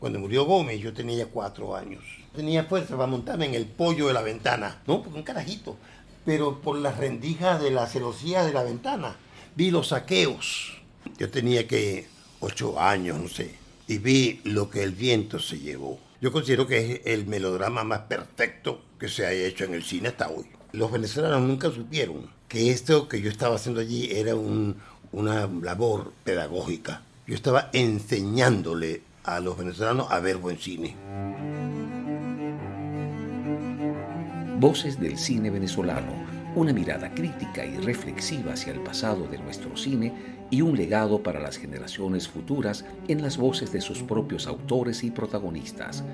Cuando murió Gómez yo tenía cuatro años. Tenía fuerza para montarme en el pollo de la ventana, ¿no? Porque un carajito. Pero por las rendijas de las celosías de la ventana vi los saqueos. Yo tenía que ocho años, no sé. Y vi lo que el viento se llevó. Yo considero que es el melodrama más perfecto que se haya hecho en el cine hasta hoy. Los venezolanos nunca supieron que esto que yo estaba haciendo allí era una labor pedagógica. Yo estaba enseñándole a los venezolanos a ver buen cine. Voces del cine venezolano, una mirada crítica y reflexiva hacia el pasado de nuestro cine y un legado para las generaciones futuras en las voces de sus propios autores y protagonistas.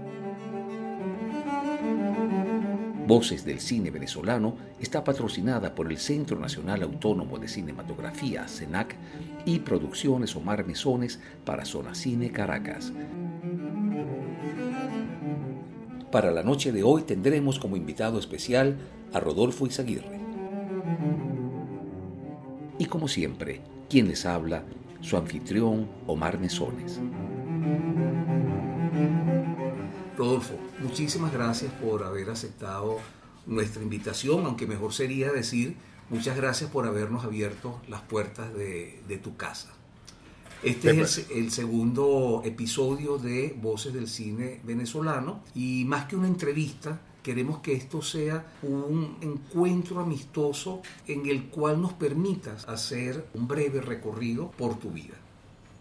Voces del Cine Venezolano está patrocinada por el Centro Nacional Autónomo de Cinematografía, CENAC, y Producciones Omar Mesones para Zona Cine Caracas. Para la noche de hoy tendremos como invitado especial a Rodolfo Izaguirre. Y como siempre, quien les habla, su anfitrión Omar Mesones. Rodolfo, muchísimas gracias por haber aceptado nuestra invitación, aunque mejor sería decir muchas gracias por habernos abierto las puertas de, tu casa. Este es el, segundo episodio de Voces del Cine Venezolano y más que una entrevista, queremos que esto sea un encuentro amistoso en el cual nos permitas hacer un breve recorrido por tu vida.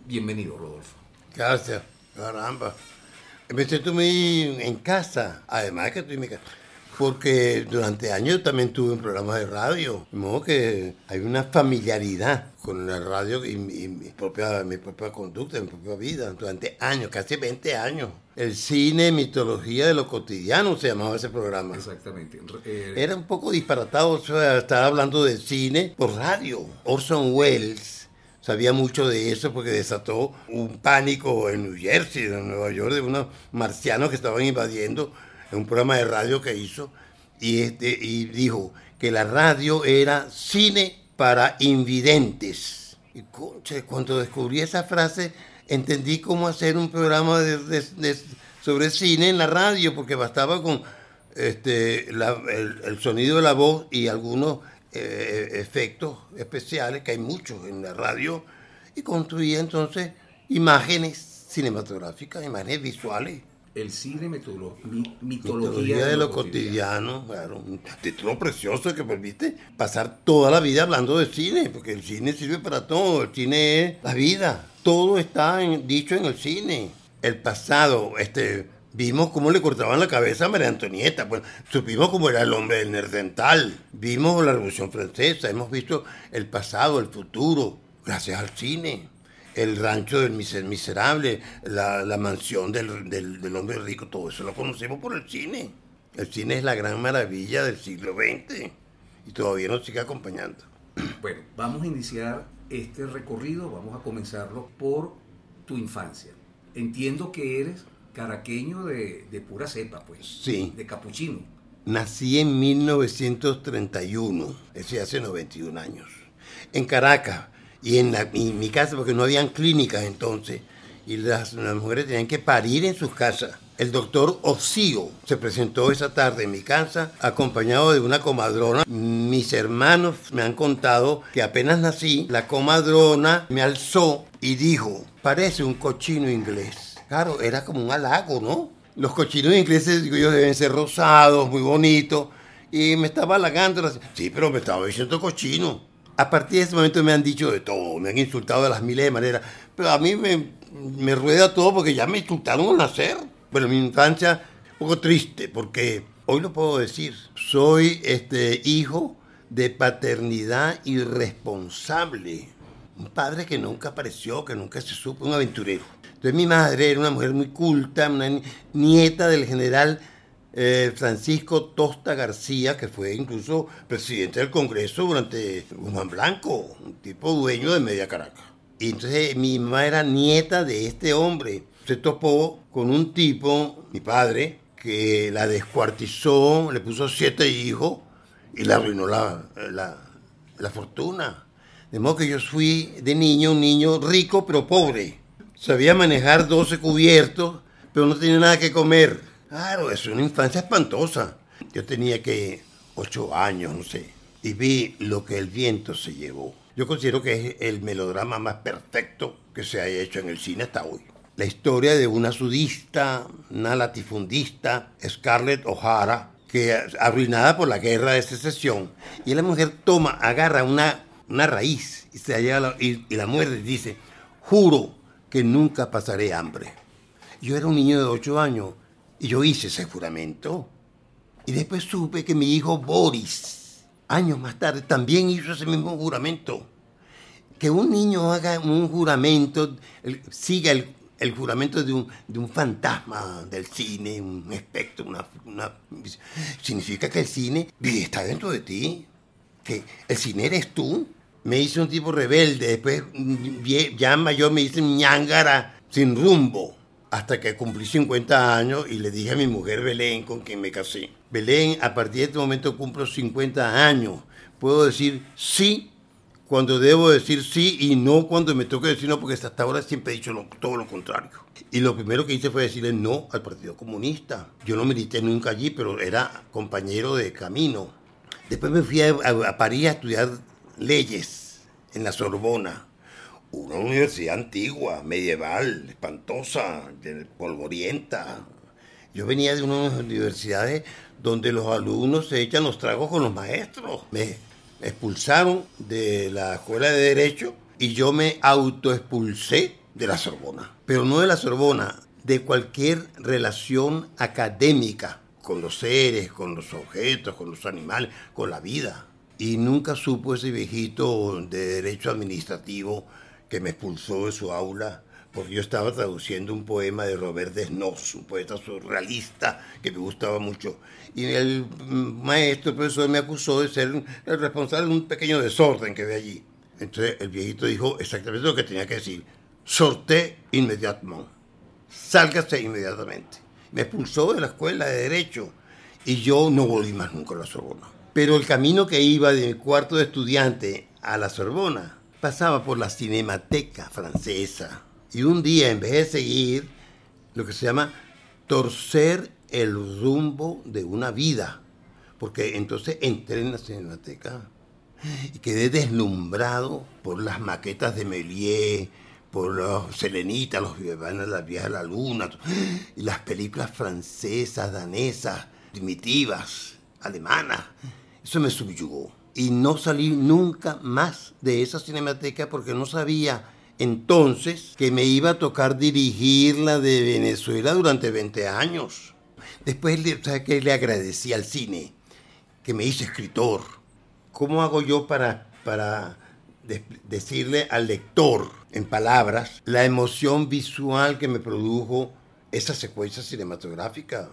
Bienvenido, Rodolfo. Gracias, caramba. Me siento muy en casa, además que estoy en mi casa. Porque durante años también tuve un programa de radio. De modo que hay una familiaridad con la radio y, mi, propia, mi propia conducta, mi propia vida. Durante años, casi 20 años. El cine, mitología de lo cotidiano se llamaba ese programa. Exactamente. Eh, Era un poco disparatado, o sea, estar hablando de cine por radio. Orson Welles sabía mucho de eso porque desató un pánico en New Jersey, en Nueva York, de unos marcianos que estaban invadiendo en un programa de radio que hizo y, este, y dijo que la radio era cine para invidentes. Y concha, cuando descubrí esa frase entendí cómo hacer un programa sobre cine en la radio porque bastaba con este, el sonido de la voz y algunos eh, efectos especiales, que hay muchos en la radio, y construía entonces imágenes cinematográficas, imágenes visuales. El cine mitología, mitología, de, lo, cotidiano, claro, un título precioso que permite pasar toda la vida hablando de cine, porque el cine sirve para todo, el cine es la vida, todo está dicho en el cine. El pasado, este, Vimos cómo le cortaban la cabeza a María Antonieta, pues supimos cómo era el hombre del Nerdental, vimos la Revolución Francesa, hemos visto el pasado, el futuro, gracias al cine. El rancho del miserable, la, mansión del, del, hombre rico, todo eso lo conocemos por el cine. El cine es la gran maravilla del siglo XX y todavía nos sigue acompañando. Bueno, vamos a iniciar este recorrido, vamos a comenzarlo por tu infancia. Entiendo que eres caraqueño de, pura cepa, pues. Sí. De capuchino. Nací en 1931, ese hace 91 años, en Caracas y en, mi casa, porque no habían clínicas entonces, y las, mujeres tenían que parir en sus casas. El doctor Ocio se presentó esa tarde en mi casa acompañado de una comadrona. Mis hermanos me han contado que apenas nací, la comadrona me alzó y dijo, parece un cochino inglés. Claro, era como un halago, ¿no? Los cochinos ingleses, digo yo, deben ser rosados, muy bonitos. Y me estaba halagando. Sí, pero me estaba diciendo cochino. A partir de ese momento me han dicho de todo, me han insultado de las miles de maneras. Pero a mí me, rueda todo porque ya me insultaron al nacer. Bueno, mi infancia, un poco triste, porque hoy lo puedo decir. Soy este hijo de paternidad irresponsable. Un padre que nunca apareció, que nunca se supo, un aventurero. Entonces mi madre era una mujer muy culta, una nieta del general eh, Francisco Tosta García, que fue incluso presidente del Congreso durante Guzmán Blanco, un tipo dueño de Media Caracas. Y entonces mi mamá era nieta de este hombre. Se topó con un tipo, mi padre, que la descuartizó, le puso siete hijos y le arruinó la, la, la fortuna. De modo que yo fui de niño un niño rico pero pobre sabía manejar 12 cubiertos, pero no tenía nada que comer. Claro, es una infancia espantosa. Yo tenía que ocho años, no sé, y vi lo que el viento se llevó. Yo considero que es el melodrama más perfecto que se haya hecho en el cine hasta hoy. La historia de una sudista, una latifundista, Scarlett O'Hara, que arruinada por la guerra de secesión, y la mujer toma, agarra una, una raíz y, se la, y, y la muerde y dice, juro que nunca pasaré hambre. Yo era un niño de ocho años y yo hice ese juramento. Y después supe que mi hijo Boris, años más tarde, también hizo ese mismo juramento. Que un niño haga un juramento, siga el, el juramento de un, de un, fantasma del cine, un espectro, una, una, significa que el cine está dentro de ti, que el cine eres tú. Me hice un tipo rebelde, después ya mayor me hice un ñangara sin rumbo, hasta que cumplí 50 años y le dije a mi mujer Belén, con quien me casé, Belén, a partir de este momento cumplo 50 años, puedo decir sí cuando debo decir sí y no cuando me toque decir no, porque hasta ahora siempre he dicho lo, todo lo contrario. Y lo primero que hice fue decirle no al Partido Comunista. Yo no milité nunca allí, pero era compañero de camino. Después me fui a, a, a París a estudiar leyes en la Sorbona. Una universidad antigua, medieval, espantosa, polvorienta. Yo venía de unas universidades donde los alumnos se echan los tragos con los maestros. Me expulsaron de la escuela de Derecho y yo me autoexpulsé de la Sorbona. Pero no de la Sorbona, de cualquier relación académica con los seres, con los objetos, con los animales, con la vida. Y nunca supo ese viejito de derecho administrativo que me expulsó de su aula porque yo estaba traduciendo un poema de Robert Desnos, un poeta surrealista que me gustaba mucho. Y el maestro, el profesor, me acusó de ser el responsable de un pequeño desorden que ve allí. Entonces el viejito dijo exactamente lo que tenía que decir. Sorté inmediatamente. Sálgase inmediatamente. Me expulsó de la escuela de Derecho y yo no volví más nunca a la Sorbona. Pero el camino que iba de mi cuarto de estudiante a la Sorbona pasaba por la Cinemateca francesa. Y un día, en vez de seguir lo que se llama torcer el rumbo de una vida, porque entonces entré en la Cinemateca y quedé deslumbrado por las maquetas de Méliès, por los Selenitas, los Vivanas, las Vías de la Luna, y las películas francesas, danesas, primitivas, alemanas. Eso me subyugó. Y no salí nunca más de esa cinemateca porque no sabía entonces que me iba a tocar dirigir la de Venezuela durante 20 años. Después, ¿sabes qué? Le agradecí al cine, que me hizo escritor. ¿Cómo hago yo para, para de decirle al lector en palabras la emoción visual que me produjo esa secuencia cinematográfica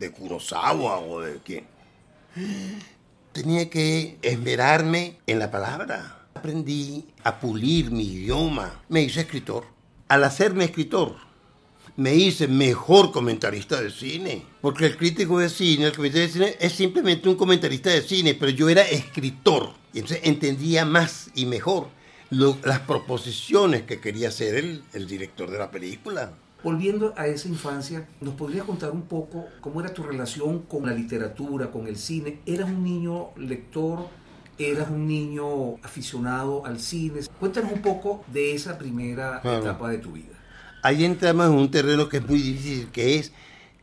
de Kurosawa o de quién? Tenía que esmerarme en la palabra aprendí a pulir mi idioma. Me hice escritor. Al hacerme escritor, me hice mejor comentarista de cine. Porque el crítico de cine, el comentarista de cine, es simplemente un comentarista de cine, pero yo era escritor. Y entonces entendía más y mejor las proposiciones que quería hacer el, el director de la película. Volviendo a esa infancia, ¿nos podrías contar un poco cómo era tu relación con la literatura, con el cine? ¿Eras un niño lector? eras un niño aficionado al cine. Cuéntanos un poco de esa primera claro. etapa de tu vida. Ahí entramos en un terreno que es muy difícil, que es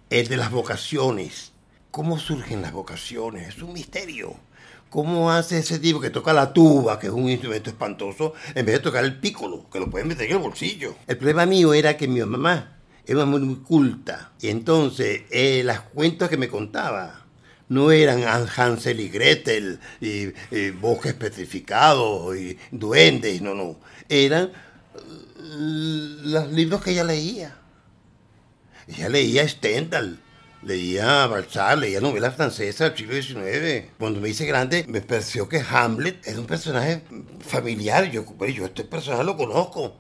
el de las vocaciones. ¿Cómo surgen las vocaciones? Es un misterio. ¿Cómo hace ese tipo que toca la tuba, que es un instrumento espantoso, en vez de tocar el pícolo, que lo pueden meter en el bolsillo? El problema mío era que mi mamá era muy, culta. Y entonces, eh, las cuentas que me contaba, no eran Hansel y Gretel y, y bosques petrificados y duendes, no, no. Eran los libros que ella leía. Ella leía Stendhal, leía Balzac, leía novelas francesas del siglo XIX. Cuando me hice grande, me pareció que Hamlet era un personaje familiar. Yo, yo este personaje lo conozco.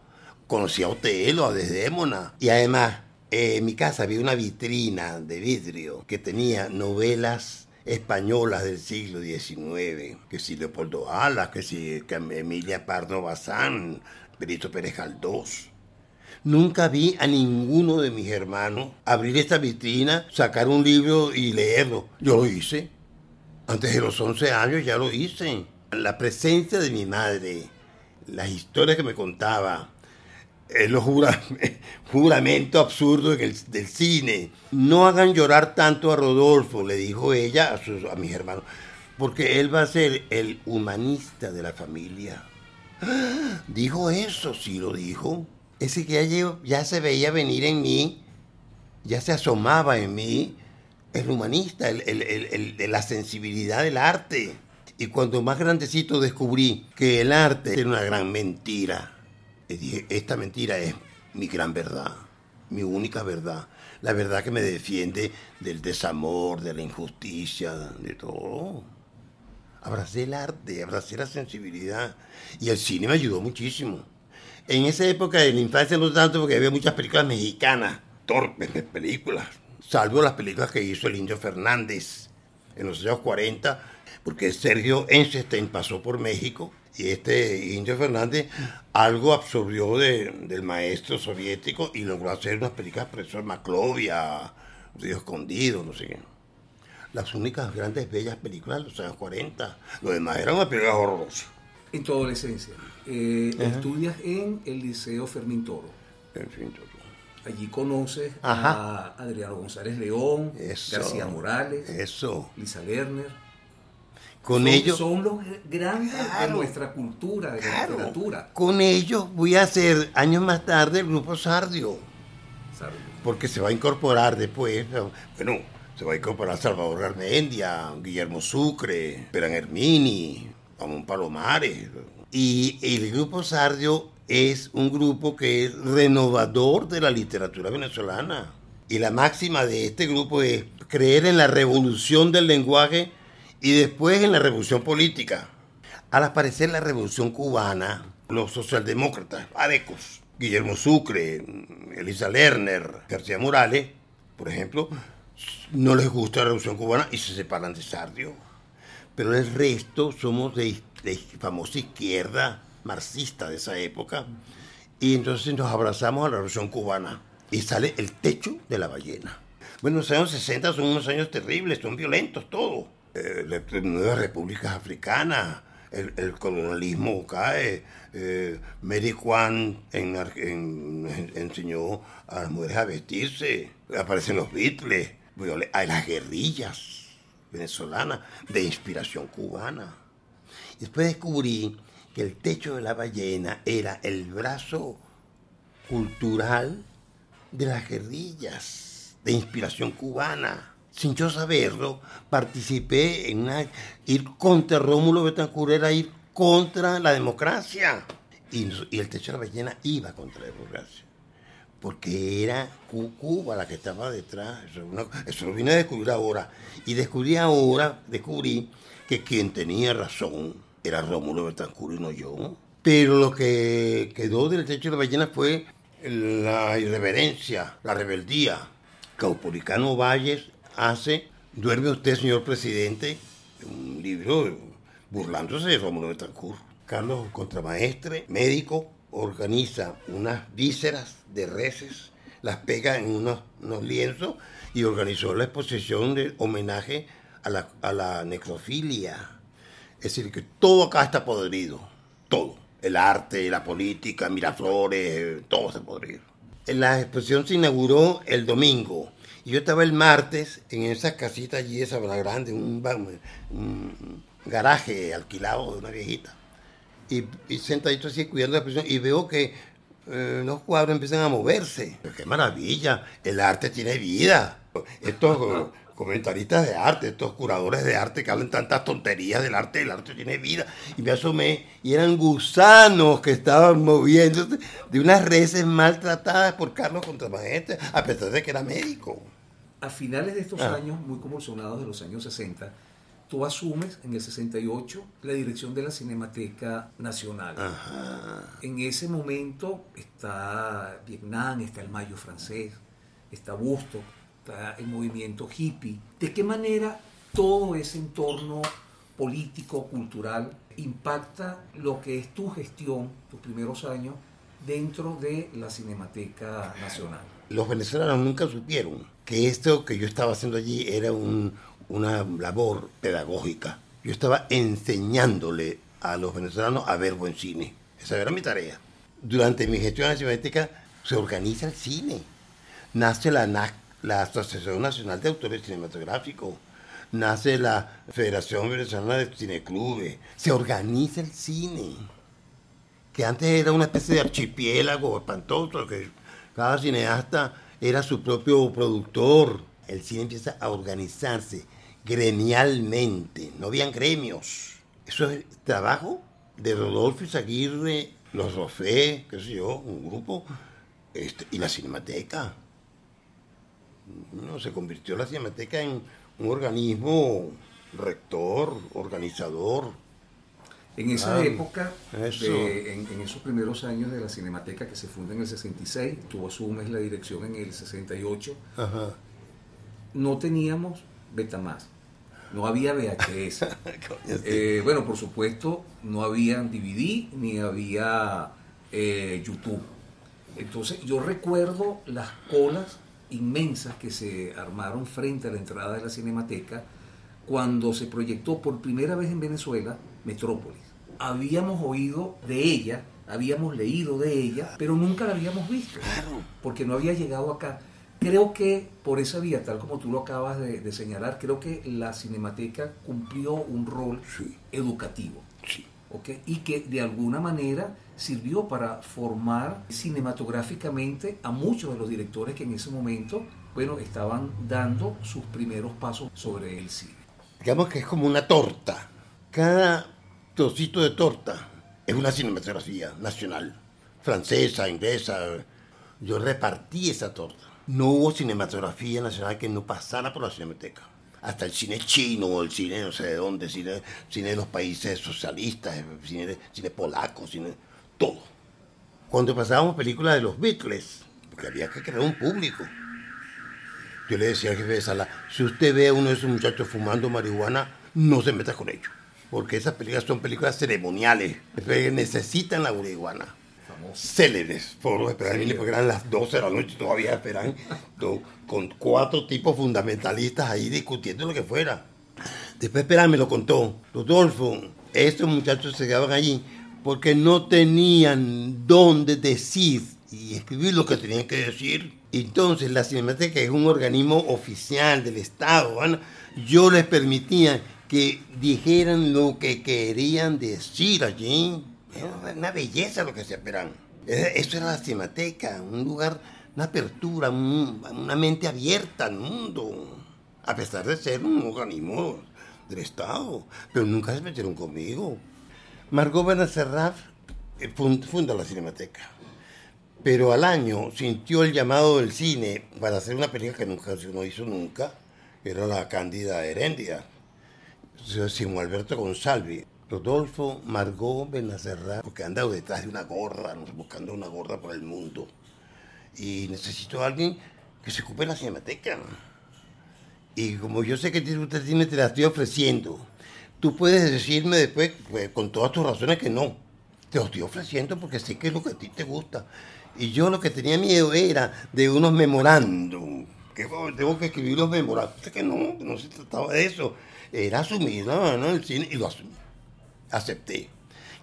Conocí a Otelo, a Desdémona. Y además, eh, en mi casa había una vitrina de vidrio que tenía novelas españolas del siglo XIX, que si Leopoldo Alas, que si Emilia Pardo Bazán, Benito Pérez Galdós. Nunca vi a ninguno de mis hermanos abrir esta vitrina, sacar un libro y leerlo. Yo lo hice. Antes de los 11 años ya lo hice. La presencia de mi madre, las historias que me contaba, el juramento absurdo del, cine. No hagan llorar tanto a Rodolfo, le dijo ella a, a mis hermanos, porque él va a ser el humanista de la familia. Dijo eso, sí lo dijo. Ese que ya, ya se veía venir en mí, ya se asomaba en mí, el humanista, el, la sensibilidad del arte. Y cuando más grandecito descubrí que el arte era una gran mentira, dije, esta mentira es mi gran verdad, mi única verdad, la verdad que me defiende del desamor, de la injusticia, de todo. Abracé el arte, abracé la sensibilidad y el cine me ayudó muchísimo. En esa época de la infancia no tanto porque había muchas películas mexicanas, torpes películas, salvo las películas que hizo el Indio Fernández en los años 40, porque Sergio Einstein pasó por México y este Indio Fernández algo absorbió del maestro soviético y logró hacer unas películas, profesor Maclovia, Río Escondido, no sé qué. Las únicas grandes bellas películas de los años 40. Lo demás eran unas películas horrorosas. En tu adolescencia, eh, estudias en el Liceo Fermín Toro. Fermín Toro. Allí conoces a Adriano González León, García Morales, Eso. Lisa Lerner. Con son, ellos. Son los grandes de nuestra cultura, de la literatura. Con ellos voy a hacer años más tarde el grupo Sardio. Sardio. Porque se va a incorporar después, bueno, se va a incorporar Salvador Garmendia, Guillermo Sucre, Peran Hermini, Ramón Palomares. Y el grupo Sardio es un grupo que es renovador de la literatura venezolana. Y la máxima de este grupo es creer en la revolución del lenguaje y después en la revolución política. Al aparecer la revolución cubana, los socialdemócratas, Arecos, Guillermo Sucre, Elisa Lerner, García Morales, por ejemplo, no les gusta la revolución cubana y se separan de Sardio. Pero el resto somos de, de famosa izquierda marxista de esa época. Y entonces nos abrazamos a la revolución cubana. Y sale el techo de la ballena. Bueno, los años 60 son unos años terribles, son violentos, todo eh, las nuevas repúblicas africanas, el, colonialismo cae. Eh, Mary Juan enseñó a las mujeres a vestirse, aparecen los Beatles, hay las guerrillas venezolanas de inspiración cubana. Después descubrí que el techo de la ballena era el brazo cultural de las guerrillas de inspiración cubana sin yo saberlo, participé en una, ir contra Rómulo Betancourt era ir contra la democracia. Y, el techo de la ballena iba contra la democracia. Porque era Cuba la que estaba detrás. Eso, lo vine a descubrir ahora. Y descubrí ahora, descubrí que quien tenía razón era Rómulo Betancourt y no yo. Pero lo que quedó del techo de la ballena fue la irreverencia, la rebeldía. Caupolicano Valles hace Duerme usted, señor presidente, un libro burlándose de Rómulo Betancourt. Carlos Contramaestre, médico, organiza unas vísceras de reses, las pega en unos, lienzos y organizó la exposición de homenaje a la, a la necrofilia. Es decir, que todo acá está podrido, todo. El arte, la política, Miraflores, todo está podrido. La exposición se inauguró el domingo y yo estaba el martes en esa casita allí, esa grande, un, garaje alquilado de una viejita. Y, sentadito así cuidando la exposición y veo que eh, los cuadros empiezan a moverse. ¡Qué maravilla! El arte tiene vida. Estos comentaristas de arte, estos curadores de arte que hablan tantas tonterías del arte, el arte tiene vida. Y me asomé y eran gusanos que estaban moviéndose de unas reses maltratadas por Carlos Contramaestre, a pesar de que era médico a finales de estos ah. años, muy convulsionados de los años 60, tú asumes en el 68 la dirección de la Cinemateca Nacional. En ese momento está Vietnam, está el Mayo francés, está Busto, está el movimiento hippie. ¿De qué manera todo ese entorno político, cultural, impacta lo que es tu gestión, tus primeros años dentro de la Cinemateca Nacional. Los venezolanos nunca supieron que esto que yo estaba haciendo allí era una labor pedagógica. Yo estaba enseñándole a los venezolanos a ver buen cine. Esa era mi tarea. Durante mi gestión en la Cinemateca se organiza el cine. Nace la NAC, la Asociación Nacional de Autores Cinematográficos. Nace la Federación Venezolana de Cineclubes. Se organiza el cine. Que antes era una especie de archipiélago espantoso, que cada cineasta era su propio productor. El cine empieza a organizarse gremialmente. No habían gremios. Eso es trabajo de Rodolfo Izaguirre, los Rofé, qué sé yo, un grupo, este, y la Cinemateca. No, se convirtió la Cinemateca en un organismo rector, organizador. En esa época, en, esos primeros años de la Cinemateca que se funda en el 66, tú asumes la dirección en el 68, no teníamos Betamax, no había VHS. Eh, bueno, por supuesto, no había DVD ni había eh, YouTube. Entonces yo recuerdo las colas inmensas que se armaron frente a la entrada de la Cinemateca cuando se proyectó por primera vez en Venezuela Metrópolis. Habíamos oído de ella, habíamos leído de ella, pero nunca la habíamos visto, porque no había llegado acá. Creo que por esa vía, tal como tú lo acabas de, señalar, creo que la Cinemateca cumplió un rol educativo. Y que de alguna manera sirvió para formar cinematográficamente a muchos de los directores que en ese momento, bueno, estaban dando sus primeros pasos sobre el cine. Digamos que es como una torta. Cada trocito de torta es una cinematografía nacional, francesa, inglesa. Yo repartí esa torta. No hubo cinematografía nacional que no pasara por la cinemateca hasta el cine chino, el cine no sé de dónde, cine, cine de los países socialistas, cine, cine polaco, cine, todo. Cuando pasábamos películas de los Beatles, porque había que crear un público. Yo le decía al jefe de sala, si usted ve a uno de esos muchachos fumando marihuana, no se meta con ellos. Porque esas películas son películas ceremoniales, necesitan la marihuana célebres por esperar porque eran las 12 de la noche todavía esperan con cuatro tipos fundamentalistas ahí discutiendo lo que fuera. Después esperar me lo contó. Rodolfo, estos muchachos se quedaban allí porque no tenían dónde decir y escribir lo que tenían que decir. Entonces la Cinemateca es un organismo oficial del Estado. Yo les permitía que dijeran lo que querían decir allí. Era una belleza lo que se esperan. Esto era la Cinemateca, un lugar, una apertura, una mente abierta al mundo, a pesar de ser un organismo del Estado, pero nunca se metieron conmigo. Margot Benacerraf eh, funda la Cinemateca, pero al año sintió el llamado del cine para hacer una película que nunca no hizo nunca, era la Cándida Herendia, Simón Alberto González. Rodolfo Margot Benacerra, porque han andado detrás de una gorra, buscando una gorra por el mundo. Y necesito a alguien que se ocupe de la cinemateca. Y como yo sé que usted tiene, te la estoy ofreciendo. Tú puedes decirme después, pues, con todas tus razones, que no. Te lo estoy ofreciendo porque sé que es lo que a ti te gusta. Y yo lo que tenía miedo era de unos memorándum. Que tengo que escribir los memorándum. Que no, no se trataba de eso. Era asumir ¿no? el cine y lo asumí acepté.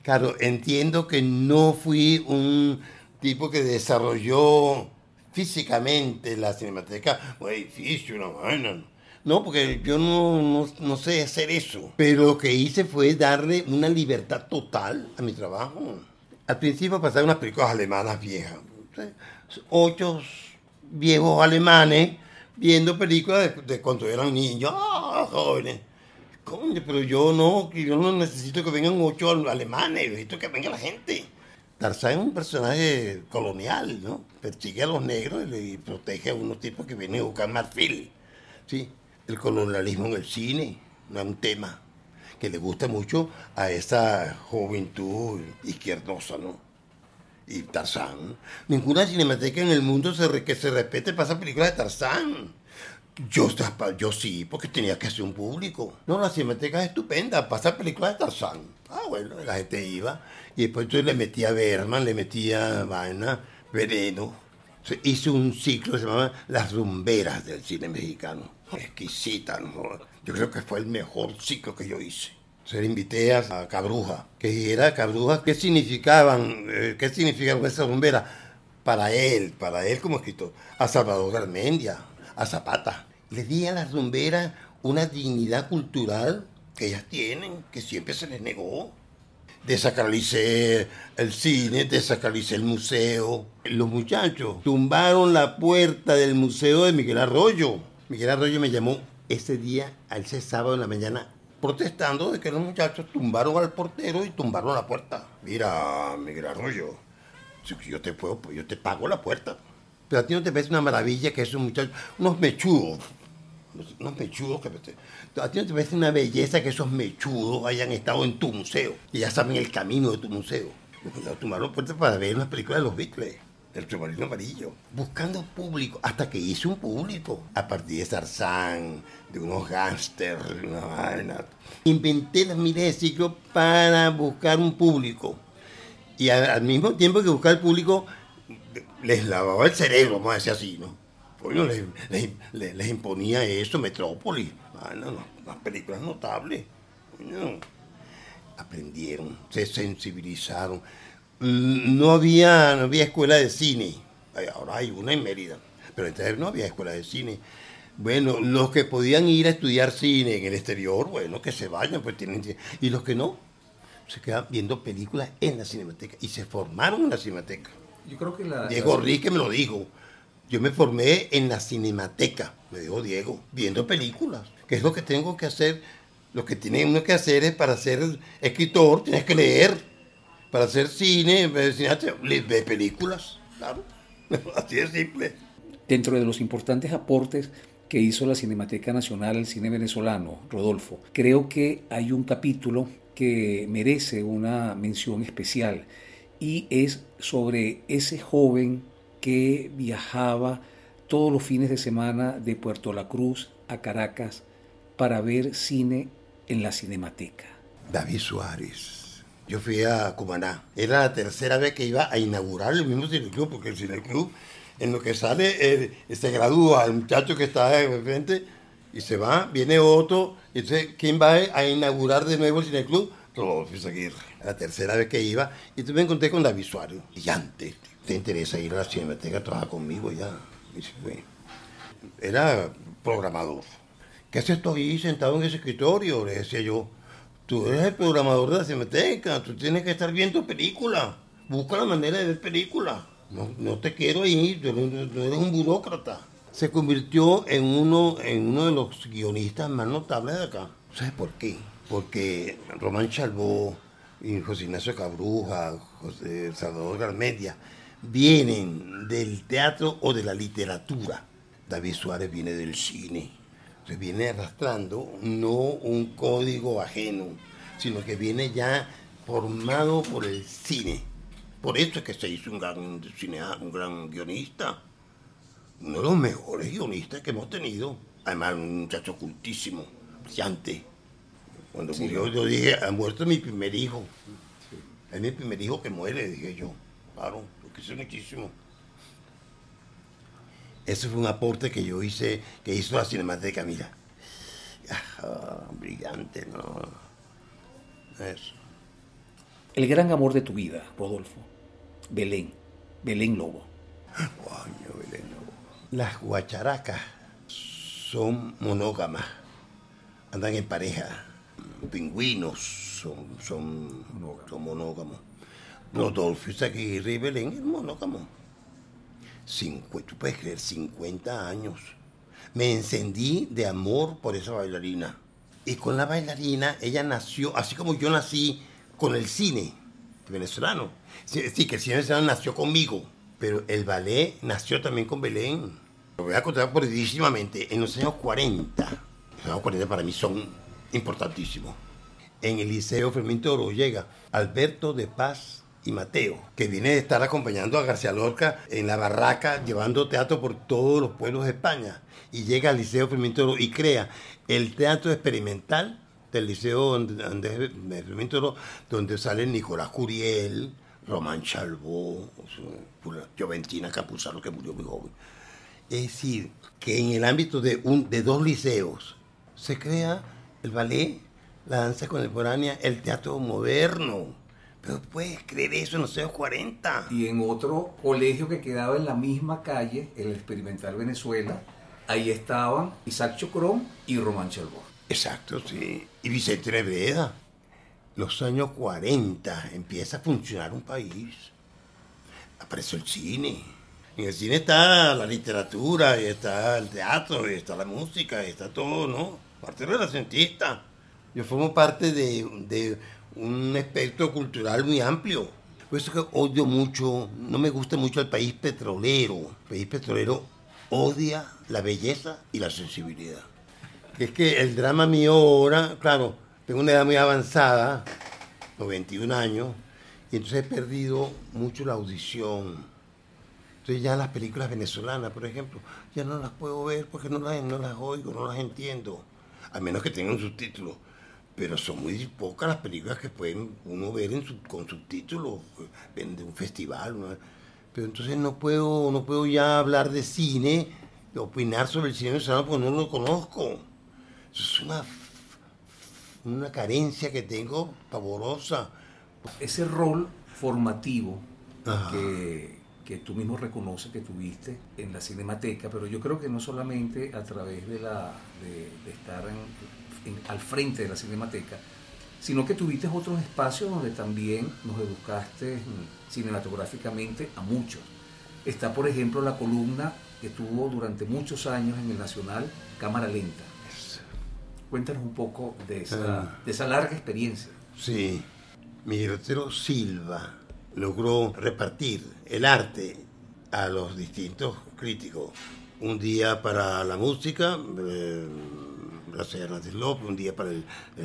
Claro, entiendo que no fui un tipo que desarrolló físicamente la cinemateca, un edificio, una vaina. No, porque yo no, no, sé hacer eso. Pero lo que hice fue darle una libertad total a mi trabajo. Al principio pasaban unas películas alemanas viejas. Ocho viejos alemanes viendo películas de, cuando eran niños, ah, jóvenes Coño, pero yo no, yo no necesito que vengan ocho alemanes, necesito que venga la gente. Tarzán es un personaje colonial, ¿no? Persigue a los negros y, protege a unos tipos que vienen a buscar marfil. ¿sí? El colonialismo en el cine no es un tema que le gusta mucho a esa juventud izquierdosa, ¿no? Y Tarzán. Ninguna cinemateca en el mundo se que se respete pasa películas de Tarzán Yo, yo sí, porque tenía que hacer un público. No, la Cinemateca es estupenda, pasa películas de Tarzán. Ah, bueno, la gente iba. Y después yo le metía Berman, le metía vaina, Veneno. Hice un ciclo que se llamaba Las rumberas del cine mexicano. Exquisita, ¿no? Yo creo que fue el mejor ciclo que yo hice. Se invité a Cabruja, que era Cabruja, ¿qué significaban, eh, qué significaban esas rumberas? Para él, para él como escritor, a Salvador Garmendia, a Zapata. Le di a las rumberas una dignidad cultural que ellas tienen, que siempre se les negó. Desacralicé el cine, desacralicé el museo. Los muchachos tumbaron la puerta del museo de Miguel Arroyo. Miguel Arroyo me llamó ese día, ese sábado en la mañana, protestando de que los muchachos tumbaron al portero y tumbaron la puerta. Mira, Miguel Arroyo, yo te puedo, yo te pago la puerta. Pero a ti no te parece una maravilla que esos muchachos, unos mechudos, unos mechudos que a ti no te parece una belleza que esos mechudos hayan estado en tu museo y ya saben el camino de tu museo. Tomaron puertas para ver una película de los Beatles, el submarino amarillo, buscando público, hasta que hice un público a partir de Sarzán, de unos gángsters, una vaina. Inventé las miles de ciclos para buscar un público. Y al mismo tiempo que buscar el público, les lavaba el cerebro, vamos a decir así, ¿no? Bueno, les, imponía eso, Metrópolis, ah, no, unas películas notables. aprendieron, se sensibilizaron. Mm, no había, no había escuela de cine, ahora hay una en Mérida, pero entonces no había escuela de cine. Bueno, los que podían ir a estudiar cine en el exterior, bueno, que se vayan, pues tienen... Y los que no, se quedan viendo películas en la cinemateca y se formaron en la cinemateca. Yo creo que la, Diego Rique me lo dijo. Yo me formé en la cinemateca, me dijo Diego, viendo películas. ¿Qué es lo que tengo que hacer? Lo que tiene uno que hacer es para ser escritor, tienes que leer. Para hacer cine, ve películas. Claro, así de simple. Dentro de los importantes aportes que hizo la Cinemateca Nacional al cine venezolano, Rodolfo, creo que hay un capítulo que merece una mención especial y es sobre ese joven que viajaba todos los fines de semana de Puerto La Cruz a Caracas para ver cine en la Cinemateca. David Suárez. Yo fui a Cumaná. Era la tercera vez que iba a inaugurar el mismo cineclub, porque el cineclub, en lo que sale, eh, se gradúa el muchacho que está enfrente y se va, viene otro, entonces, ¿quién va a inaugurar de nuevo el cineclub? Rodolfo Aguirre. La tercera vez que iba, y me encontré con David Suárez, brillante. ¿Te interesa ir a la Cinemateca a trabajar conmigo ya? Era programador. ¿Qué haces tú ahí sentado en ese escritorio? Le decía yo. Tú eres el programador de la Cinemateca, tú tienes que estar viendo películas. Busca la manera de ver películas. No, no te quiero ahí, tú eres un burócrata se convirtió en uno, en uno de los guionistas más notables de acá. ¿Sabes por qué? Porque Román Chalbó y José Ignacio Cabruja, José Salvador Garmedia, vienen del teatro o de la literatura. David Suárez viene del cine. Se viene arrastrando no un código ajeno, sino que viene ya formado por el cine. Por eso es que se hizo un gran, cineasta, un gran guionista uno de los mejores guionistas que hemos tenido. Además, un muchacho cultísimo, brillante. Cuando murió, yo dije, ha muerto mi primer hijo. Es mi primer hijo que muere, dije yo. Claro, lo quise muchísimo. Ese fue un aporte que yo hice, que hizo la Cinemateca, mira. Ah, brillante, ¿no? Eso. El gran amor de tu vida, Rodolfo. Belén. Belén Lobo. Belén Lobo. Las guacharacas son monógamas, andan en pareja. Pingüinos son, son, son monógamos. Rodolfo Izaguirre y Belén es monógamo. tú puedes creer, 50 años. Me encendí de amor por esa bailarina. Y con la bailarina, ella nació, así como yo nací con el cine venezolano. Sí, que el cine venezolano nació conmigo, pero el ballet nació también con Belén. Lo voy a contar brevísimamente. En los años 40, los años 40 para mí son importantísimos. En el Liceo Fermín Toro llega Alberto de Paz y Mateo, que viene de estar acompañando a García Lorca en la barraca, llevando teatro por todos los pueblos de España. Y llega al Liceo Fermín y crea el teatro experimental del Liceo Fermín donde salen Nicolás Curiel, Román Chalbó, Joventina Capuzano, que murió muy joven. Es decir, que en el ámbito de, un, de dos liceos se crea el ballet, la danza contemporánea, el teatro moderno. Pero puedes creer eso en los años 40. Y en otro colegio que quedaba en la misma calle, el Experimental Venezuela, ahí estaban Isaac Chocrón y Román Chalbó. Exacto, sí. Y Vicente Nebreda. Los años 40 empieza a funcionar un país. Apareció el cine. En el cine está la literatura, y está el teatro, y está la música, y está todo, ¿no? Parte renacentista. Yo formo parte de, un espectro cultural muy amplio. Por eso que odio mucho, no me gusta mucho el país petrolero. El país petrolero odia la belleza y la sensibilidad. Es que el drama mío ahora, claro, tengo una edad muy avanzada, 91 años, y entonces he perdido mucho la audición. Entonces ya las películas venezolanas, por ejemplo, ya no las puedo ver porque no las, no las oigo, no las entiendo, a menos que tengan subtítulos. Pero son muy pocas las películas que pueden uno ver en con subtítulos de un festival. Pero entonces no puedo, no puedo ya hablar de cine, de opinar sobre el cine venezolano porque no lo conozco. Eso es una, una carencia que tengo pavorosa. Ese rol formativo que que tú mismo reconoces que tuviste en la Cinemateca, pero yo creo que no solamente a través de, la, de, estar al frente de la Cinemateca, sino que tuviste otros espacios donde también nos educaste cinematográficamente a muchos. Está, por ejemplo, la columna que tuvo durante muchos años en el Nacional Cámara Lenta. Cuéntanos un poco de esa, ah. de esa larga experiencia. Sí, Miguel Silva logró repartir el arte a los distintos críticos. Un día para la música, eh, Gracias Hernández López, un día para el,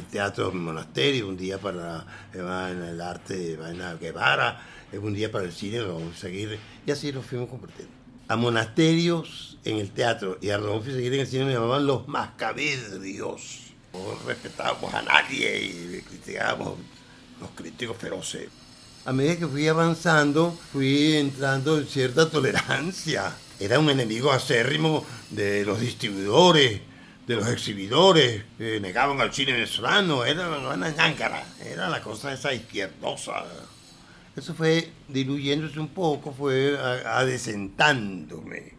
teatro monasterio, un día para el arte de Guevara, un día para el cine, seguir, y así nos fuimos compartiendo. A monasterios en el teatro y a Rodolfo seguir en el cine me llamaban los mascavedrios. No respetábamos a nadie y criticábamos los críticos feroces a medida que fui avanzando, fui entrando en cierta tolerancia. Era un enemigo acérrimo de los distribuidores, de los exhibidores, que negaban al cine venezolano, era una ñáncara, era la cosa esa izquierdosa. Eso fue diluyéndose un poco, fue adecentándome.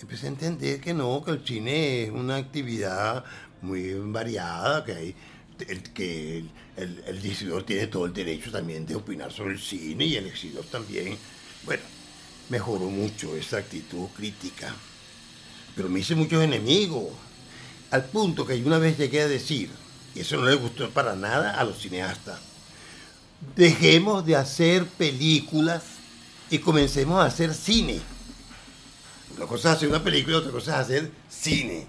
Empecé a entender que no, que el cine es una actividad muy variada, que hay el, que el, el, tiene todo el derecho también de opinar sobre el cine y el exhibidor también. Bueno, mejoró mucho esa actitud crítica, pero me hice muchos enemigos, al punto que una vez llegué a decir, y eso no le gustó para nada a los cineastas, dejemos de hacer películas y comencemos a hacer cine. Una cosa es hacer una película, otra cosa es hacer cine.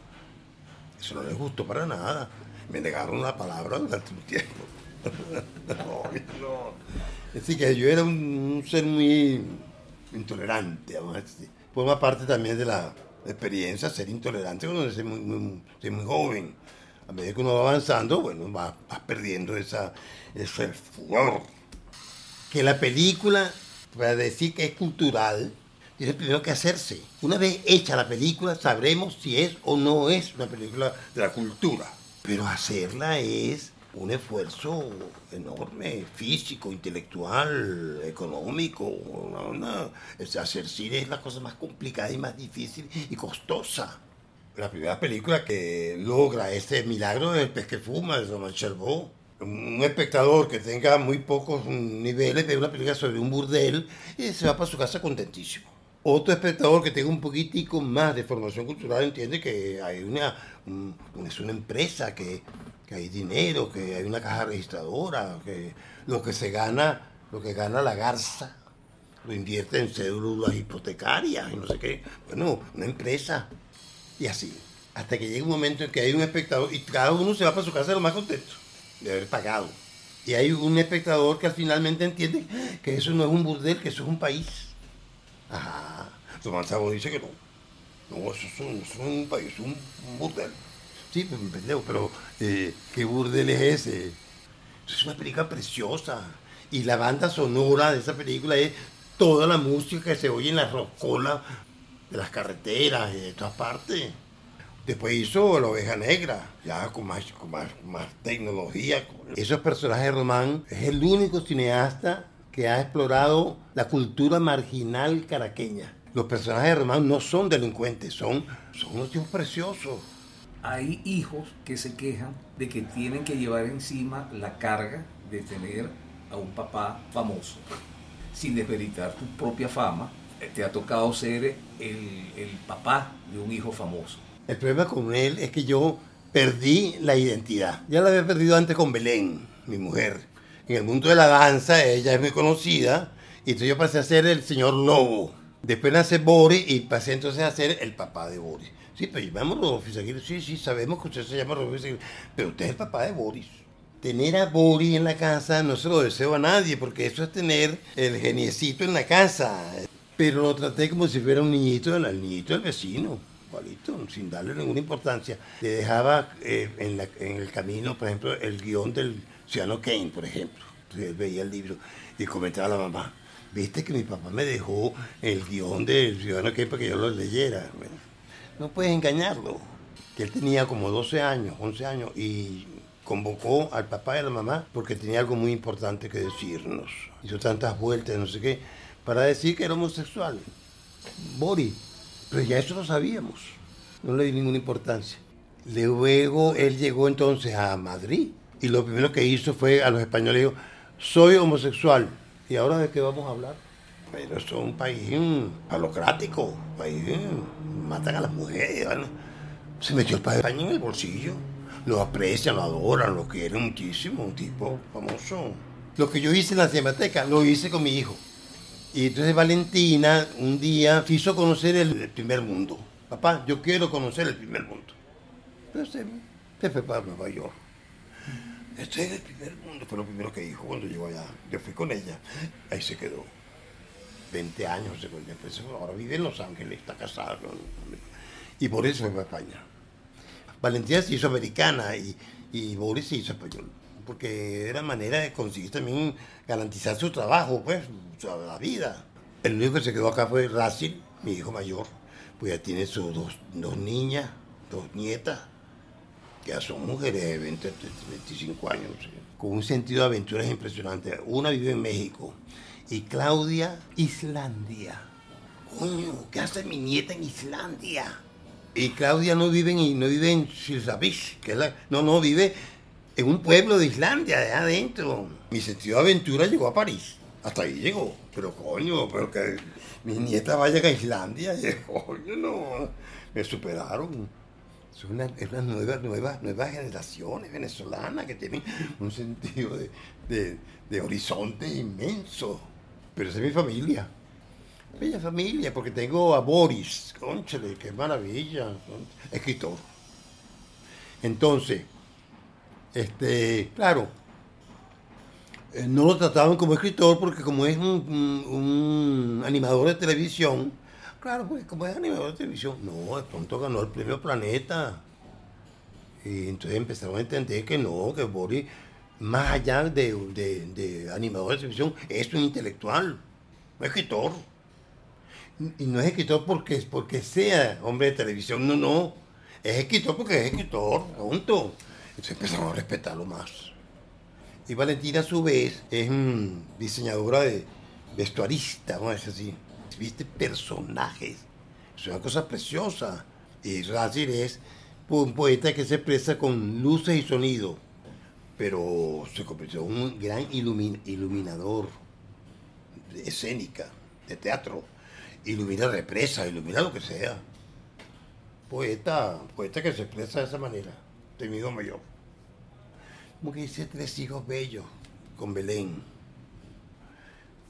Eso no les gustó para nada me negaron la palabra durante un tiempo. no, no. Es decir, que yo era un, ser muy intolerante, Forma parte también de la experiencia ser intolerante cuando eres muy, muy, joven. A medida que uno va avanzando, bueno, vas va perdiendo esa, ese furor. Que la película, para decir que es cultural, tiene primero que hacerse. Una vez hecha la película, sabremos si es o no es una película de la cultura. Pero hacerla es un esfuerzo enorme, físico, intelectual, económico. hacer cine es la cosa más complicada y más difícil y costosa. La primera película que logra este milagro es El pez que fuma, de Roman Cherbourg. Un espectador que tenga muy pocos niveles ve una película sobre un burdel y se va para su casa contentísimo. Otro espectador que tenga un poquitico más de formación cultural entiende que hay una, es una empresa, que, hay dinero, que hay una caja registradora, que lo que se gana, lo que gana la garza, lo invierte en cédulas hipotecarias y no sé qué. Bueno, una empresa. Y así. Hasta que llega un momento en que hay un espectador y cada uno se va para su casa lo más contento de haber pagado. Y hay un espectador que al finalmente entiende que eso no es un burdel, que eso es un país. Ajá. Tomás Sabo dice que no. No, eso es un, es un burdel. Sí, pues, pendejo, pero eh, ¿qué burdel es ese? Es una película preciosa. Y la banda sonora de esa película es toda la música que se oye en la rocola de las carreteras y de todas partes. Después hizo La Oveja Negra, ya con más, con más, más tecnología. Esos personajes de Román es el único cineasta que ha explorado la cultura marginal caraqueña. Los personajes de Román no son delincuentes, son, son unos tipos preciosos. Hay hijos que se quejan de que tienen que llevar encima la carga de tener a un papá famoso. Sin desmeritar tu propia fama, eh, te ha tocado ser el, el papá de un hijo famoso. El problema con él es que yo perdí la identidad. Ya la había perdido antes con Belén, mi mujer. En el mundo de la danza ella es muy conocida y entonces yo pasé a ser el señor Lobo. Después nace Boris y pasé entonces a ser el papá de Boris. Sí, pero llamamos Rodolfo Izaguirre. Sí, sí, sabemos que usted se llama Rodolfo Izaguirre, pero usted es el papá de Boris. Tener a Boris en la casa no se lo deseo a nadie, porque eso es tener el geniecito en la casa. Pero lo traté como si fuera un niñito, el niñito del vecino igualito, sin darle ninguna importancia. Le dejaba eh, en, la- en el camino, por ejemplo, el guion del Ciudadano Kane, por ejemplo. Entonces veía el libro y comentaba a la mamá, viste que mi papá me dejó el guion del Ciudadano Kane para que yo lo leyera. No puedes engañarlo. Que él tenía como 12 años, 11 años y convocó al papá y a la mamá porque tenía algo muy importante que decirnos. Hizo tantas vueltas, no sé qué, para decir que era homosexual. Boris, pero ya eso lo sabíamos, no le di ninguna importancia. Luego él llegó entonces a Madrid y lo primero que hizo fue a los españoles dijo, soy homosexual. ¿Y ahora de qué vamos a hablar? Pero eso es un país mm, palocrático, un país mm, matan a las mujeres. ¿vale? Se metió el padre de en el bolsillo. Lo aprecian, lo adoran, lo quieren muchísimo, un tipo famoso. Lo que yo hice en la Cinemateca, lo hice con mi hijo. Y entonces Valentina un día quiso conocer el, primer mundo. Papá, yo quiero conocer el primer mundo. Pero se fue para Nueva York. Este es el primer mundo, fue lo primero que dijo cuando llegó allá. Yo fui con ella, ahí se quedó. 20 años, se. Después, ahora vive en Los Ángeles, está casado. ¿no? Y por eso fue para España. Valentina se hizo americana y, y Boris se hizo español. Porque era manera de conseguir también garantizar su trabajo, pues, la vida. El único que se quedó acá fue Racing, mi hijo mayor. Pues ya tiene sus dos, dos niñas, dos nietas, ya son mujeres de 20, 25 años, con un sentido de aventuras impresionante. Una vive en México y Claudia, Islandia. Coño, ¿qué hace mi nieta en Islandia? Y Claudia no vive en, no vive en que es la, no, no, vive en un pueblo de Islandia, de adentro. Mi sentido de aventura llegó a París. Hasta ahí llegó. Pero coño, pero que mi nieta vaya a Islandia, coño, no. Me superaron. Son una, una nueva, nueva, nuevas generaciones venezolanas que tienen un sentido de, horizonte inmenso. Pero esa es mi familia. Bella familia, porque tengo a Boris, conchale, qué maravilla, escritor. Entonces, este, claro, eh, no lo trataban como escritor porque como es un- un animador de televisión, claro, pues como es animador de televisión, no, de pronto ganó el premio Planeta. Y entonces empezaron a entender que no, que Boris, más allá de, de- animador de televisión, es un intelectual, un escritor. Y no es escritor porque, porque sea hombre de televisión, no, no. Es escritor porque es escritor, punto. Entonces empezaron a respetarlo más. Y Valentina a su vez es mm, diseñadora de vestuarista, vamos a decir así. Viste personajes. Es una cosa preciosa. Y Racir es un poeta que se expresa con luces y sonido. Pero se convirtió en un gran ilumin- iluminador escénica, de teatro. Ilumina represa, ilumina lo que sea. Poeta, poeta que se expresa de esa manera. Temido mayor. Como que hice tres hijos bellos con Belén.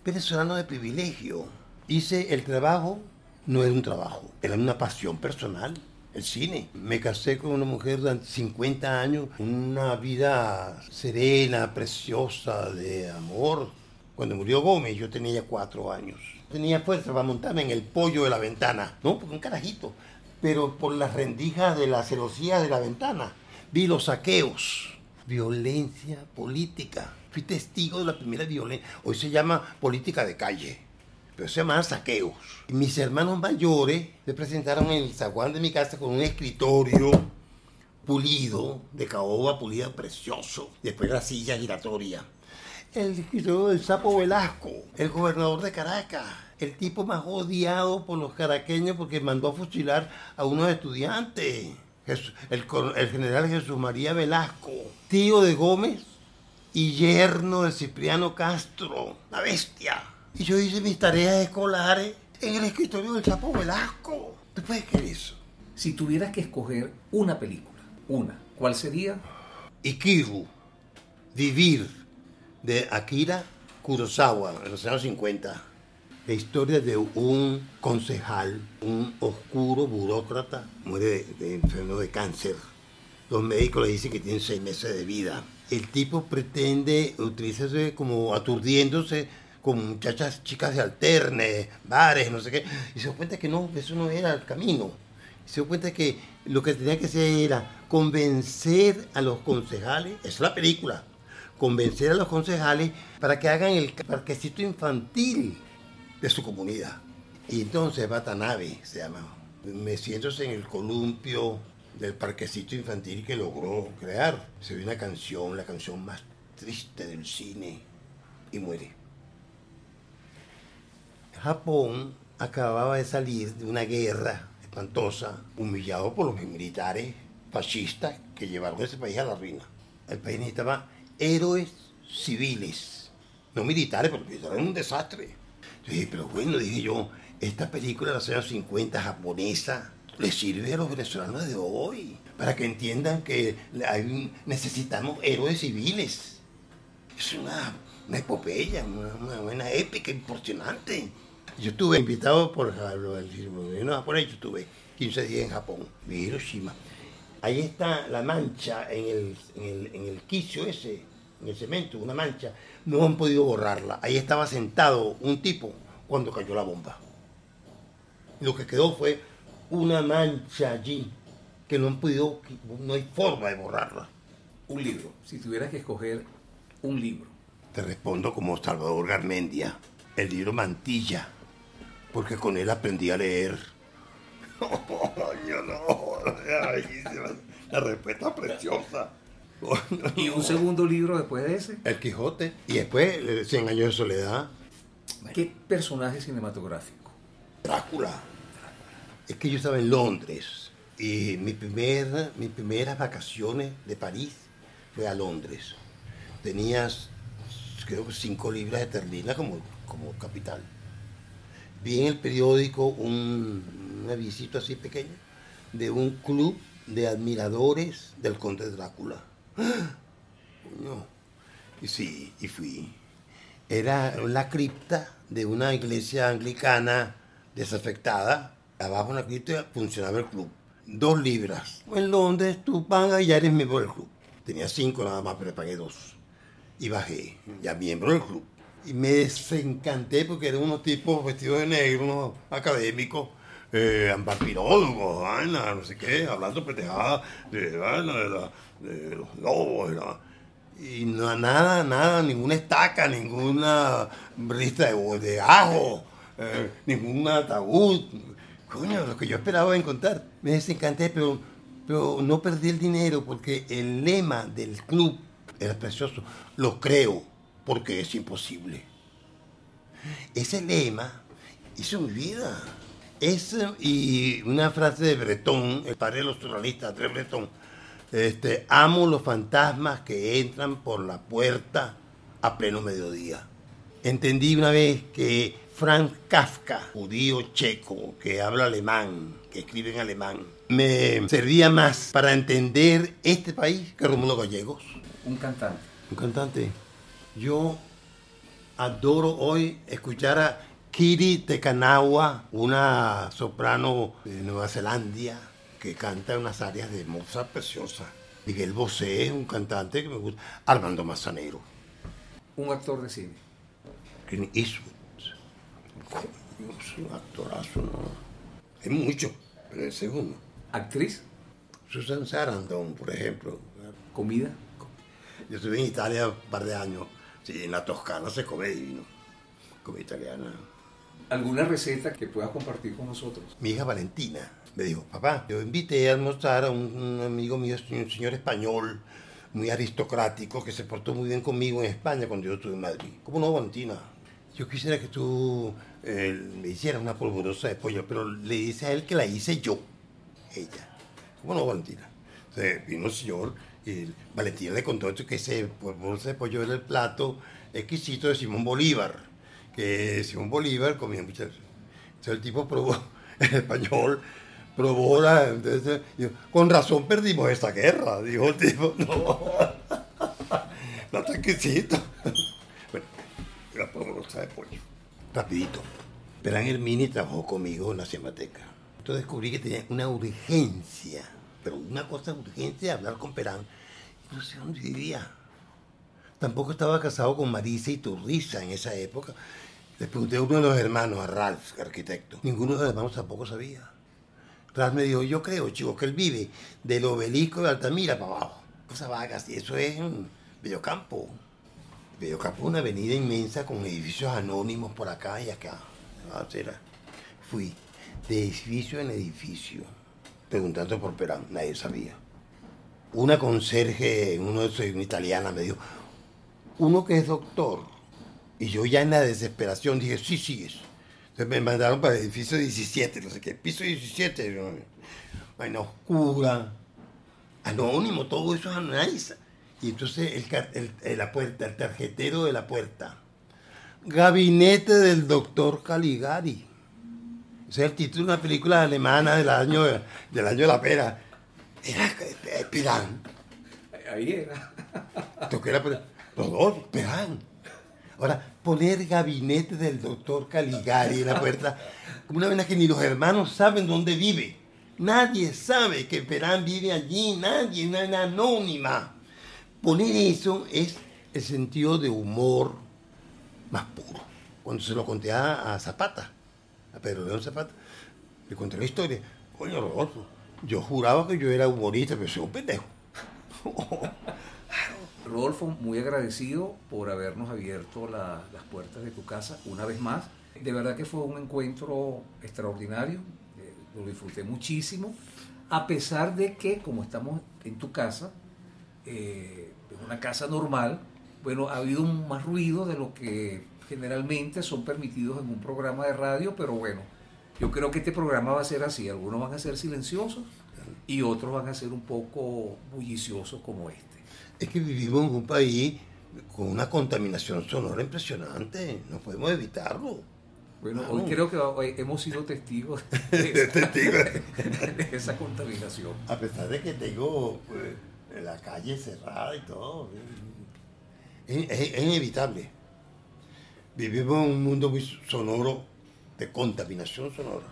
Venezolano de privilegio. Hice el trabajo, no era un trabajo, era una pasión personal. el cine. Me casé con una mujer durante 50 años, una vida serena, preciosa, de amor. Cuando murió Gómez yo tenía cuatro años. Tenía fuerza para montarme en el pollo de la ventana, ¿no? Porque un carajito. Pero por las rendijas de la celosía de la ventana vi los saqueos, violencia política. Fui testigo de la primera violencia. Hoy se llama política de calle pero se llamaban saqueos. mis hermanos mayores me presentaron en el zaguán de mi casa con un escritorio pulido, de caoba pulida, precioso. Después la silla giratoria. El escritorio del Sapo Velasco, el gobernador de Caracas, el tipo más odiado por los caraqueños porque mandó a fusilar a unos estudiantes. El, el general Jesús María Velasco, tío de Gómez y yerno de Cipriano Castro, la bestia. Y yo hice mis tareas escolares en el escritorio del Chapo Velasco. ¿Te puedes creer eso? Si tuvieras que escoger una película, una, ¿cuál sería? Ikiru, Vivir, de Akira Kurosawa, en los años 50. La historia de un concejal, un oscuro burócrata, muere de, enfermo de cáncer. Los médicos le dicen que tiene seis meses de vida. El tipo pretende utilizarse como aturdiéndose con muchachas chicas de alterne, bares, no sé qué, y se dio cuenta que no, eso no era el camino. Se dio cuenta que lo que tenía que hacer era convencer a los concejales, es la película, convencer a los concejales para que hagan el parquecito infantil de su comunidad. Y entonces Batanabe se llama, me siento en el columpio del parquecito infantil que logró crear. Se ve una canción, la canción más triste del cine, y muere. Japón acababa de salir de una guerra espantosa, humillado por los militares fascistas que llevaron ese país a la ruina. El país necesitaba héroes civiles, no militares, porque era un desastre. dije, pero bueno, dije yo, esta película de los años 50 japonesa le sirve a los venezolanos de hoy, para que entiendan que necesitamos héroes civiles. Es una, epopeya, una, una buena épica impresionante. Yo estuve invitado por el japonés, yo estuve 15 días en Japón, en Hiroshima. Ahí está la mancha en el, en el, quicio ese, en el cemento, una mancha. No han podido borrarla. Ahí estaba sentado un tipo cuando cayó la bomba. Lo que quedó fue una mancha allí que no han podido, no hay forma de borrarla. Un libro, si tuvieras que escoger un libro. Te respondo como Salvador Garmendia, el libro Mantilla porque con él aprendí a leer. Yo no, la respuesta preciosa. ¿Y un segundo libro después de ese? El Quijote. Y después, eh, Cien años de soledad. ¿Qué personaje cinematográfico? Drácula. Es que yo estaba en Londres y mi primer, mis primeras vacaciones de París fue a Londres. Tenías, creo que cinco libras de terlina como, como capital vi en el periódico un, visita así pequeño de un club de admiradores del conde Drácula. Y sí, y fui. Era la cripta de una iglesia anglicana desafectada. Abajo en la cripta funcionaba el club. Dos libras. En Londres tú pagas y ya eres miembro del club. Tenía cinco nada más, pero pagué dos. Y bajé, ya miembro del club y me desencanté porque eran unos tipos vestidos de negro, académicos, eh, vampirólogos, no sé qué, hablando petejadas de, los lobos. Y no, nada, nada, ninguna estaca, ninguna brista de, de ajo, eh, ningún ataúd. Coño, lo que yo esperaba encontrar. Me desencanté, pero, pero no perdí el dinero porque el lema del club era precioso. Lo creo porque es imposible. Ese lema hizo mi vida. Es, y una frase de Breton, el padre de los surrealistas, André Breton, este, amo los fantasmas que entran por la puerta a pleno mediodía. Entendí una vez que Franz Kafka, judío checo, que habla alemán, que escribe en alemán, me servía más para entender este país que Rómulo Gallegos. Un cantante. Un cantante. Yo adoro hoy escuchar a Kiri Tekanawa, una soprano de Nueva Zelanda, que canta unas áreas de Mozart preciosas. Miguel Bosé es un cantante que me gusta. Armando Manzanero. Un actor de cine. Clint Eastwood. Es un actorazo, ¿no? Es mucho, pero ese es uno. ¿Actriz? Susan Sarandon, por ejemplo. ¿Comida? Yo estuve en Italia un par de años. Sí, en la Toscana se come divino. Comida italiana. ¿Alguna receta que puedas compartir con nosotros? Mi hija Valentina me dijo, papá, yo invité a almorzar a un, un amigo mío, un señor español, muy aristocrático, que se portó muy bien conmigo en España cuando yo estuve en Madrid. ¿Cómo no, Valentina? Yo quisiera que tú eh, me hicieras una polvorosa de pollo, pero le dice a él que la hice yo, ella. ¿Cómo no, Valentina? Entonces vino el señor y Valentina le contó que ese polvorosa de pollo era el plato exquisito de Simón Bolívar, que Simón Bolívar comía muchas veces. Entonces el tipo probó, en español, probó la... Entonces, con razón perdimos esta guerra, dijo el tipo. No, no está exquisito. Bueno, la polvorosa de pollo. Rapidito. Perán Hermini trabajó conmigo en la Cinemateca. Entonces descubrí que tenía una urgencia, pero una cosa urgencia de hablar con Perán. No sé dónde vivía. Tampoco estaba casado con Marisa y Turriza en esa época. Le pregunté a uno de los hermanos, a Ralph, arquitecto. Ninguno de los hermanos tampoco sabía. Ralph me dijo, yo creo, chico, que él vive del obelisco de Altamira para abajo. Cosa vagas, y eso es en Bellocampo. Bellocampo es una avenida inmensa con edificios anónimos por acá y acá. Ah. Fui de edificio en edificio, preguntando por Perán, nadie sabía. Una conserje, uno de una italiana, me dijo, uno que es doctor. Y yo ya en la desesperación dije, sí, sí es. Entonces me mandaron para el edificio 17, no sé qué, piso 17. ¿no? Vaina oscura, anónimo, todo eso es analiza. Y entonces el- el- la puerta, el tarjetero de la puerta. Gabinete del doctor Caligari. Ese es el título de una película alemana del año, del año de la pera. Era eh, Perán. Ahí era. Toqué la. Rodolfo, Perán. Ahora, poner gabinete del doctor Caligari en la puerta, como una vez que ni los hermanos saben dónde vive. Nadie sabe que Perán vive allí, nadie, una una anónima. Poner eso es el sentido de humor más puro. Cuando se lo conté a Zapata, a Pedro León Zapata, le conté la historia. Coño, Rodolfo, yo juraba que yo era humorista, pero soy un pendejo. Rodolfo, muy agradecido por habernos abierto la- las puertas de tu casa una vez más. De verdad que fue un encuentro extraordinario, eh, lo disfruté muchísimo, a pesar de que como estamos en tu casa, eh, en una casa normal, bueno, ha habido más ruido de lo que generalmente son permitidos en un programa de radio, pero bueno, yo creo que este programa va a ser así, algunos van a ser silenciosos y otros van a ser un poco bulliciosos como este. Es que vivimos en un país con una contaminación sonora impresionante, no podemos evitarlo. Bueno, hoy creo que hoy hemos sido testigos de esa, de esa contaminación. A pesar de que tengo pues, la calle cerrada y todo, es, es- es inevitable. Vivimos un mundo muy sonoro, de contaminación sonora.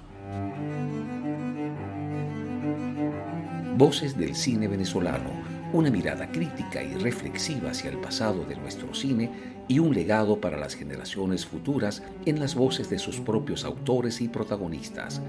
Voces del cine venezolano, una mirada crítica y reflexiva hacia el pasado de nuestro cine y un legado para las generaciones futuras en las voces de sus propios autores y protagonistas.